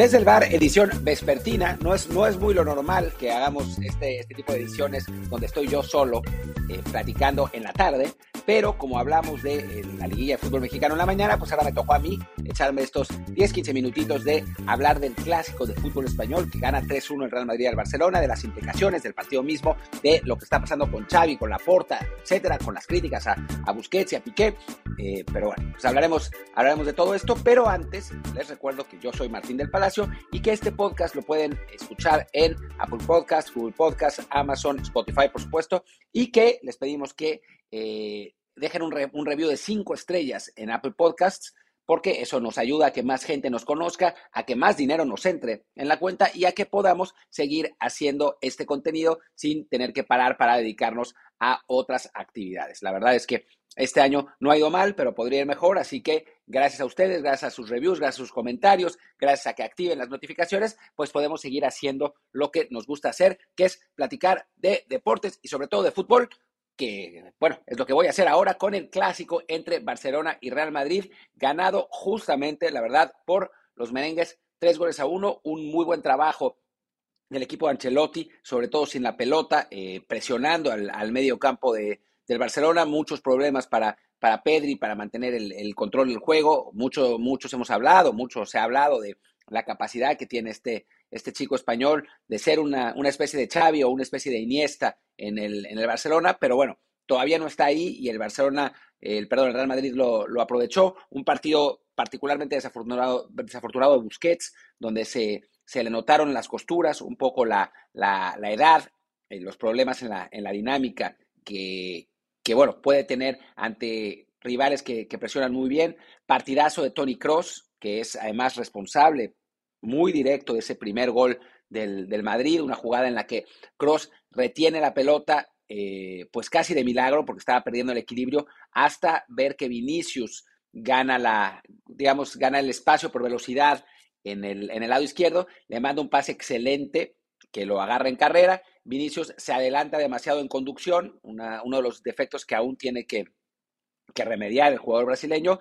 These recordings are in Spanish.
Desde el bar, edición vespertina. No es, no es muy lo normal que hagamos este, este tipo de ediciones donde estoy yo solo eh, platicando en la tarde, pero como hablamos de eh, la liguilla de fútbol mexicano en la mañana, pues ahora me tocó a mí echarme estos 10, 15 minutitos de hablar del clásico de fútbol español que gana 3-1 el Real Madrid al Barcelona, de las implicaciones del partido mismo, de lo que está pasando con Xavi, con Laporta, etcétera, con las críticas a, a Busquets y a Piqué. Eh, pero bueno, pues hablaremos, hablaremos de todo esto, pero antes les recuerdo que yo soy Martín del Palacio y que este podcast lo pueden escuchar en Apple Podcasts, Google Podcasts, Amazon, Spotify, por supuesto, y que les pedimos que eh, dejen un, un review de cinco estrellas en Apple Podcasts porque eso nos ayuda a que más gente nos conozca, a que más dinero nos entre en la cuenta y a que podamos seguir haciendo este contenido sin tener que parar para dedicarnos a otras actividades. La verdad es que este año no ha ido mal, pero podría ir mejor, así que gracias a ustedes, gracias a sus reviews, gracias a sus comentarios, gracias a que activen las notificaciones, pues podemos seguir haciendo lo que nos gusta hacer, que es platicar de deportes y sobre todo de fútbol que, bueno, es lo que voy a hacer ahora con el clásico entre Barcelona y Real Madrid, ganado justamente, la verdad, por los merengues, tres goles a uno, un muy buen trabajo del equipo de Ancelotti, sobre todo sin la pelota, eh, presionando al, medio campo de, del Barcelona, muchos problemas para, para Pedri, para mantener el, el control del juego, mucho, muchos hemos hablado, mucho se ha hablado de la capacidad que tiene este, este chico español de ser una, una especie de Xavi o una especie de Iniesta en el, en el Barcelona, pero bueno, todavía no está ahí y el Barcelona, el perdón, el Real Madrid lo, lo aprovechó. Un partido particularmente desafortunado, desafortunado de Busquets, donde se, se le notaron las costuras, un poco la, la, la edad, eh, los problemas en la, en la dinámica que, que, bueno, puede tener ante rivales que, que presionan muy bien. Partidazo de Tony Cross, que es además responsable muy directo de ese primer gol del, del Madrid, una jugada en la que Cross retiene la pelota, eh, pues casi de milagro, porque estaba perdiendo el equilibrio, hasta ver que Vinicius gana la, digamos, gana el espacio por velocidad en el, en el lado izquierdo, le manda un pase excelente que lo agarra en carrera. Vinicius se adelanta demasiado en conducción, uno de los defectos que aún tiene que, que remediar el jugador brasileño.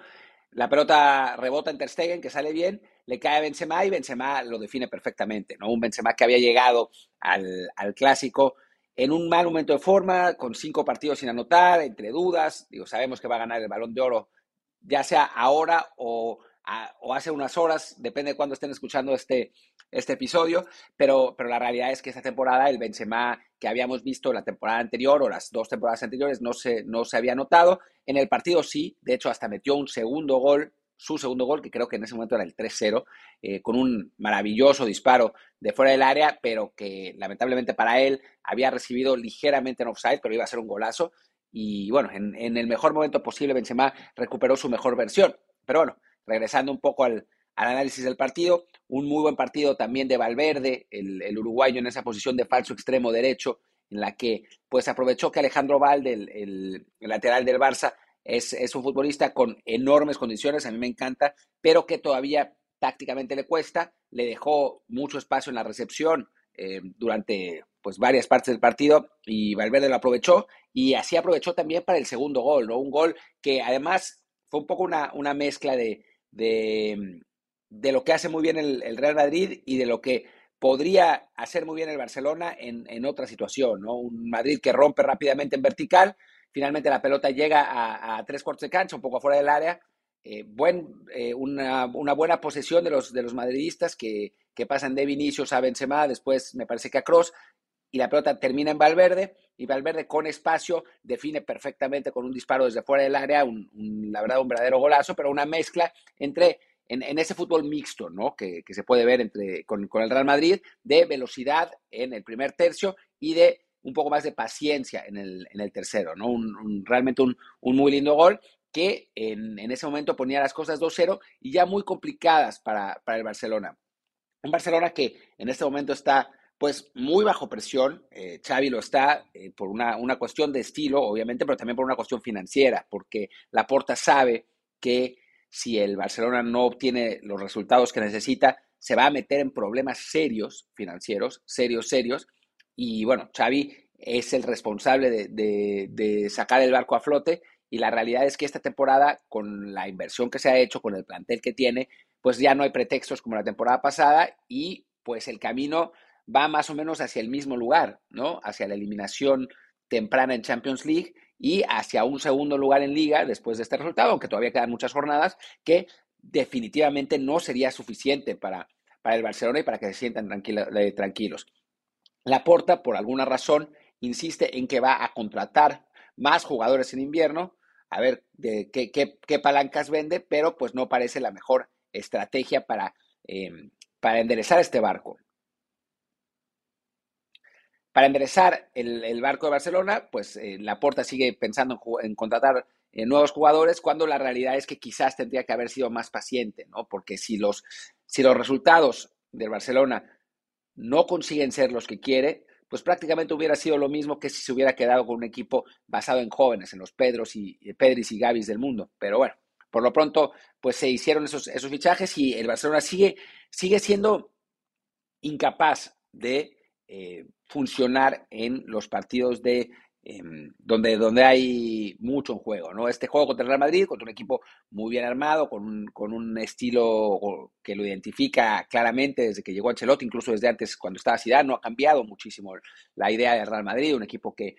La pelota rebota en Ter Stegen, que sale bien, le cae a Benzema y Benzema lo define perfectamente, ¿no? Un Benzema que había llegado al, al clásico en un mal momento de forma, con cinco partidos sin anotar, entre dudas, digo, sabemos que va a ganar el balón de oro, ya sea ahora o, o hace unas horas, depende de cuándo estén escuchando este, este episodio, pero, pero la realidad es que esta temporada el Benzema que habíamos visto la temporada anterior o las dos temporadas anteriores no se, no se había notado. En el partido sí, de hecho hasta metió un segundo gol, su segundo gol, que creo que en ese momento era el 3-0, eh, con un maravilloso disparo de fuera del área, pero que lamentablemente para él había recibido ligeramente en offside, pero iba a ser un golazo. Y bueno, en, en el mejor momento posible Benzema recuperó su mejor versión. Pero bueno, regresando un poco al, al análisis del partido. Un muy buen partido también de Valverde, el, el, uruguayo en esa posición de falso extremo derecho, en la que pues aprovechó que Alejandro Valde, el, lateral del Barça, es, es, un futbolista con enormes condiciones, a mí me encanta, pero que todavía tácticamente le cuesta, le dejó mucho espacio en la recepción eh, durante pues varias partes del partido y Valverde lo aprovechó y así aprovechó también para el segundo gol, ¿no? Un gol que además fue un poco una, una mezcla de, de lo que hace muy bien el, Real Madrid y de lo que podría hacer muy bien el Barcelona en, en, otra situación, ¿no? Un Madrid que rompe rápidamente en vertical, finalmente la pelota llega a, a tres cuartos de cancha, un poco afuera del área, eh, buen, eh, una, una, buena posesión de los, de los madridistas que, que, pasan de Vinicius a Benzema, después me parece que a Cross, y la pelota termina en Valverde, y Valverde con espacio define perfectamente con un disparo desde fuera del área, un, un, la verdad un verdadero golazo, pero una mezcla entre en, en, ese fútbol mixto, ¿no? Que, que se puede ver entre, con, con, el Real Madrid, de velocidad en el primer tercio y de un poco más de paciencia en el, en el tercero, ¿no? Un, un, realmente un, un, muy lindo gol que en, en ese momento ponía las cosas 2-0 y ya muy complicadas para, para, el Barcelona. Un Barcelona que en este momento está pues muy bajo presión, eh, Xavi lo está eh, por una, una cuestión de estilo, obviamente, pero también por una cuestión financiera, porque Laporta sabe que si el Barcelona no obtiene los resultados que necesita, se va a meter en problemas serios financieros, serios, serios. Y bueno, Xavi es el responsable de, de, sacar el barco a flote y la realidad es que esta temporada, con la inversión que se ha hecho, con el plantel que tiene, pues ya no hay pretextos como la temporada pasada y pues el camino va más o menos hacia el mismo lugar, ¿no? Hacia la eliminación temprana en Champions League y hacia un segundo lugar en liga después de este resultado, aunque todavía quedan muchas jornadas, que definitivamente no sería suficiente para, para el Barcelona y para que se sientan eh, tranquilos. Laporta, por alguna razón, insiste en que va a contratar más jugadores en invierno, a ver de qué, qué, palancas vende, pero pues no parece la mejor estrategia para, em, para enderezar este barco. Para enderezar el, barco de Barcelona, pues eh, Laporta sigue pensando en, contratar eh, nuevos jugadores, cuando la realidad es que quizás tendría que haber sido más paciente, ¿no? Porque si los, si los resultados del Barcelona no consiguen ser los que quiere, pues prácticamente hubiera sido lo mismo que si se hubiera quedado con un equipo basado en jóvenes, en los Pedros y eh, Pedris y Gavis del mundo. Pero bueno, por lo pronto, pues se hicieron esos, esos fichajes y el Barcelona sigue, sigue siendo incapaz de eh, funcionar en los partidos de Em, donde, donde hay mucho en juego, ¿no? Este juego contra el Real Madrid, contra un equipo muy bien armado, con un, con un estilo que lo identifica claramente desde que llegó Ancelotti, incluso desde antes cuando estaba Zidane, no ha cambiado muchísimo la idea del Real Madrid, un equipo que,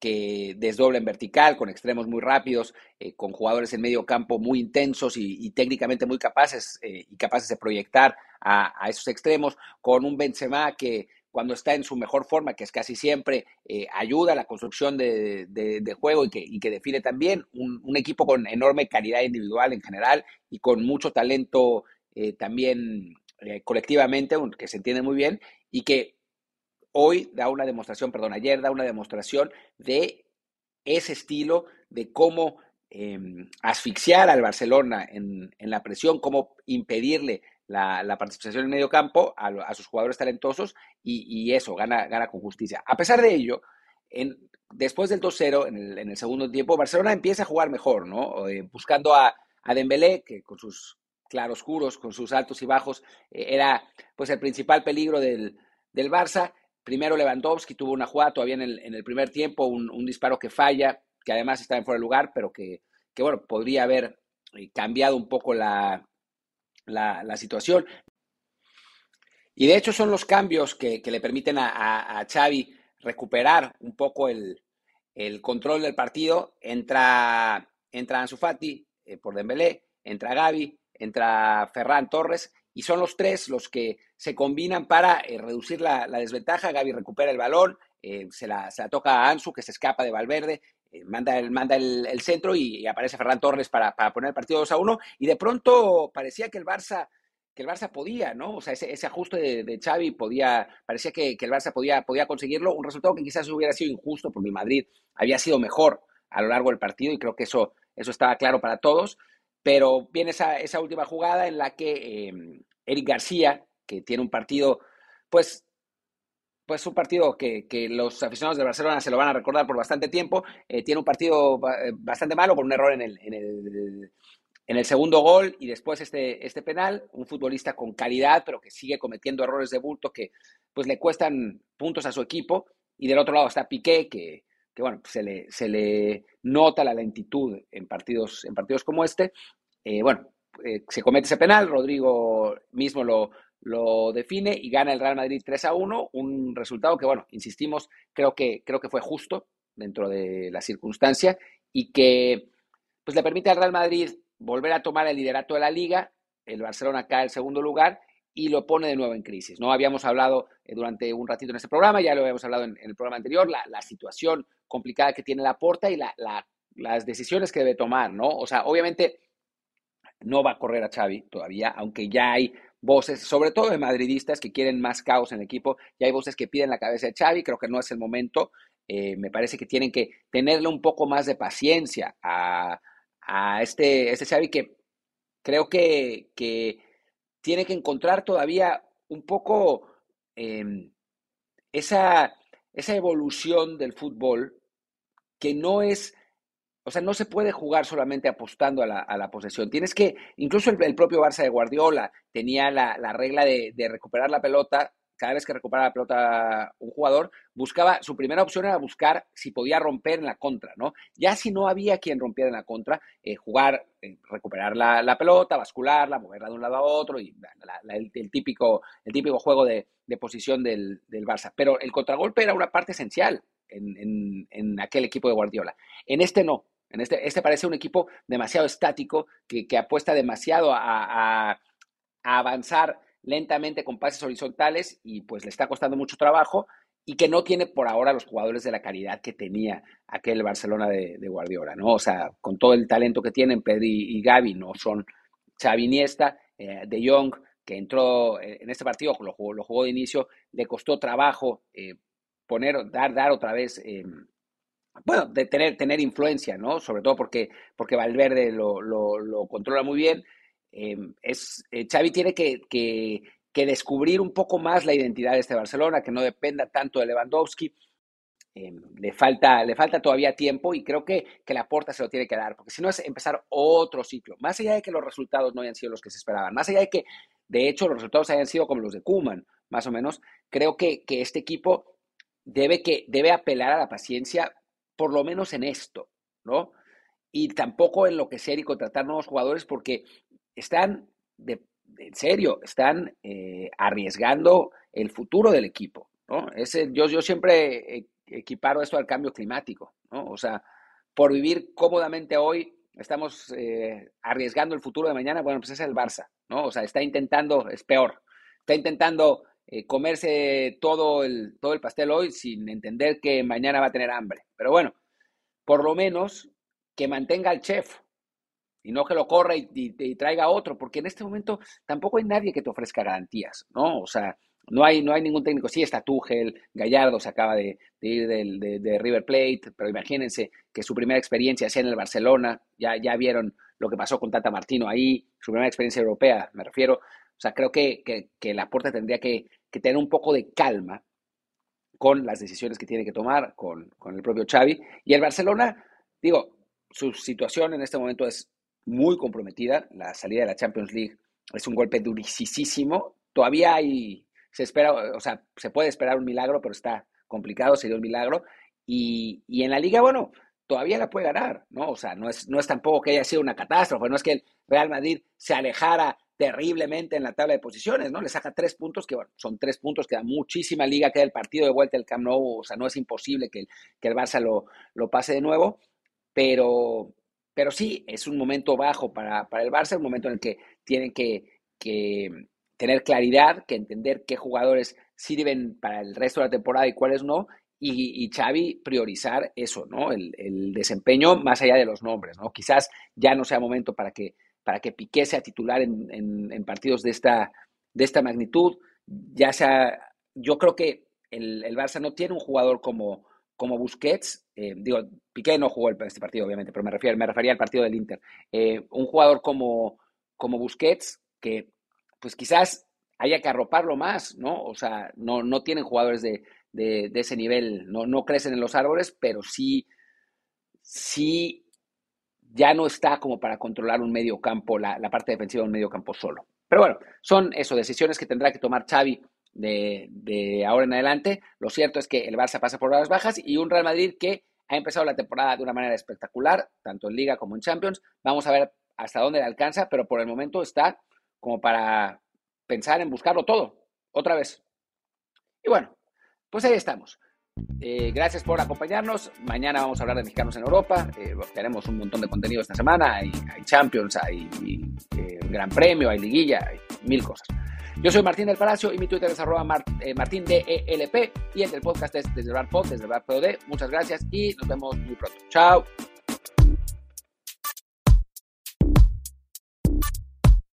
que desdobla en vertical, con extremos muy rápidos, eh, con jugadores en medio campo muy intensos y, técnicamente muy capaces eh, y capaces de proyectar a, a, esos extremos, con un Benzema que cuando está en su mejor forma, que es casi siempre, eh, ayuda a la construcción de, juego y que, que, define también un, equipo con enorme calidad individual en general y con mucho talento eh, también eh, colectivamente, que se entiende muy bien, y que hoy da una demostración, perdón, ayer da una demostración de ese estilo, de cómo em, asfixiar al Barcelona en, en la presión, cómo impedirle la, participación en medio campo a, sus jugadores talentosos y, eso, gana, gana con justicia. A pesar de ello, después del 2-0, en el, segundo tiempo, Barcelona empieza a jugar mejor, ¿no? Eh, buscando a, a Dembélé, que con sus claroscuros, con sus altos y bajos, eh, era pues el principal peligro del, del, Barça. Primero Lewandowski tuvo una jugada todavía en el, en el primer tiempo, un, disparo que falla, que además está en fuera de lugar, pero que, que bueno, podría haber eh, cambiado un poco la, la, situación. Y de hecho son los cambios que, le permiten a, a, Xavi recuperar un poco el, control del partido. Entra, entra Ansu Fati eh, por Dembélé, entra Gaby, entra Ferran Torres y son los tres los que se combinan para eh, reducir la, desventaja. Gaby recupera el balón, eh, se, la, toca a Ansu que se escapa de Valverde, manda, el, manda el, centro y, aparece Ferran Torres para, poner el partido 2 a 1 y de pronto parecía que el Barça que el Barça podía, ¿no? O sea, ese, ajuste de, Xavi podía, parecía que, el Barça podía, podía conseguirlo, un resultado que quizás hubiera sido injusto porque el Madrid había sido mejor a lo largo del partido y creo que eso, eso estaba claro para todos, pero viene esa, esa última jugada en la que eh, Eric García, que tiene un partido, pues pues un partido que, los aficionados de Barcelona se lo van a recordar por bastante tiempo. Eh, tiene un partido eh, bastante malo con un error en el, en segundo gol y después este, este penal. Un futbolista con calidad, pero que sigue cometiendo errores de bulto que pues le cuestan puntos a su equipo. Y del otro lado está Piqué, que, bueno, se le, nota la lentitud en partidos, en partidos como este. Eh, bueno, se comete ese penal, Rodrigo mismo lo, lo define y gana el Real Madrid 3 a 1, un resultado que, bueno, insistimos, creo que, creo que fue justo dentro de la circunstancia y que pues, le permite al Real Madrid volver a tomar el liderato de la liga, el Barcelona cae al segundo lugar y lo pone de nuevo en crisis. No habíamos hablado eh, durante un ratito en este programa, ya lo habíamos hablado en, el programa anterior, la, situación complicada que tiene la porta y las decisiones que debe tomar, ¿no? O sea, obviamente no va a correr a Xavi todavía, aunque ya hay voces, sobre todo de madridistas que quieren más caos en el equipo, y hay voces que piden la cabeza de Xavi, creo que no es el momento, eh, me parece que tienen que tenerle un poco más de paciencia a, este, este Xavi que creo que, tiene que encontrar todavía un poco em, esa, esa evolución del fútbol que no es o sea, no se puede jugar solamente apostando a la, posesión. Tienes que, incluso el, propio Barça de Guardiola tenía la, regla de, recuperar la pelota cada vez que recuperaba la pelota un jugador, buscaba, su primera opción era buscar si podía romper en la contra, ¿no? Ya si no había quien rompiera en la contra, eh, jugar, eh, recuperar la, pelota, bascularla, moverla de un lado a otro y el, típico, el típico juego de, posición del, del, Barça. Pero el contragolpe era una parte esencial en, en, aquel equipo de Guardiola. En este no. En este, este parece un equipo demasiado estático que, apuesta demasiado a, avanzar lentamente con pases horizontales y pues le está costando mucho trabajo y que no tiene por ahora los jugadores de la calidad que tenía aquel Barcelona de, Guardiola, ¿no? O sea, con todo el talento que tienen Pedri y Gaby, no son Xavi Iniesta, eh, De Jong, que entró en este partido, lo jugó, lo jugó de inicio, le costó trabajo eh, poner, dar, dar otra vez, eh, bueno, de tener, tener influencia, ¿no? Sobre todo porque, porque Valverde lo, lo controla muy bien, Em, es, eh, Xavi tiene que, que, descubrir un poco más la identidad de este Barcelona, que no dependa tanto de Lewandowski. Em, le, falta, le falta todavía tiempo y creo que, que la puerta se lo tiene que dar, porque si no es empezar otro ciclo, más allá de que los resultados no hayan sido los que se esperaban, más allá de que de hecho los resultados hayan sido como los de Kuman, más o menos, creo que, que este equipo debe, que, debe apelar a la paciencia, por lo menos en esto, ¿no? Y tampoco en lo que ser y contratar nuevos jugadores, porque están, de, en serio, están eh, arriesgando el futuro del equipo. ¿no? Ese, yo, yo siempre equiparo esto al cambio climático. ¿no? O sea, por vivir cómodamente hoy, estamos eh, arriesgando el futuro de mañana. Bueno, pues es el Barça. ¿no? O sea, está intentando, es peor, está intentando eh, comerse todo el, todo el pastel hoy sin entender que mañana va a tener hambre. Pero bueno, por lo menos que mantenga al chef, y no que lo corra y, traiga otro, porque en este momento tampoco hay nadie que te ofrezca garantías, ¿no? O sea, no hay, no hay ningún técnico. Sí está Tuchel, Gallardo se acaba de, ir de, River Plate, pero imagínense que su primera experiencia sea en el Barcelona, ya, ya vieron lo que pasó con Tata Martino ahí, su primera experiencia europea, me refiero. O sea, creo que, que, puerta tendría que, tener un poco de calma con las decisiones que tiene que tomar con, con el propio Xavi. Y el Barcelona, digo, su situación en este momento es muy comprometida. La salida de la Champions League es un golpe durísimo. Todavía hay, se espera, o sea, se puede esperar un milagro, pero está complicado, sería un milagro. Y, y, en la liga, bueno, todavía la puede ganar, ¿no? O sea, no es, no es tampoco que haya sido una catástrofe, no es que el Real Madrid se alejara terriblemente en la tabla de posiciones, ¿no? Le saca tres puntos, que bueno, son tres puntos que da muchísima liga, queda el partido de vuelta el Camp Nou, o sea, no es imposible que el, que el Barça lo, lo pase de nuevo, pero, pero sí, es un momento bajo para, el Barça, un momento en el que tienen que, tener claridad, que entender qué jugadores sirven para el resto de la temporada y cuáles no, y, y Xavi priorizar eso, ¿no? El, desempeño más allá de los nombres, ¿no? Quizás ya no sea momento para que, para que Piqué sea titular en, partidos de esta, de esta magnitud, ya sea, yo creo que el, el Barça no tiene un jugador como, como Busquets, eh, digo, Piqué no jugó este partido, obviamente, pero me, refiero, me refería al partido del Inter. Eh, un jugador como, como Busquets, que pues quizás haya que arroparlo más, ¿no? O sea, no, no tienen jugadores de, ese nivel, no, no, crecen en los árboles, pero sí, sí ya no está como para controlar un medio campo, la, parte defensiva de un medio campo solo. Pero bueno, son eso, decisiones que tendrá que tomar Xavi de, ahora en adelante. Lo cierto es que el Barça pasa por las bajas y un Real Madrid que ha empezado la temporada de una manera espectacular, tanto en Liga como en Champions. Vamos a ver hasta dónde le alcanza, pero por el momento está como para pensar en buscarlo todo, otra vez. Y bueno, pues ahí estamos. Eh, gracias por acompañarnos. Mañana vamos a hablar de mexicanos en Europa. Eh, tenemos un montón de contenido esta semana. Hay, Champions, hay, eh, Gran Premio, hay Liguilla, hay mil cosas. Yo soy Martín del Palacio y mi Twitter es arroba martindelp y el del podcast es desde Pod, desde Pod Muchas gracias y nos vemos muy pronto. Chao.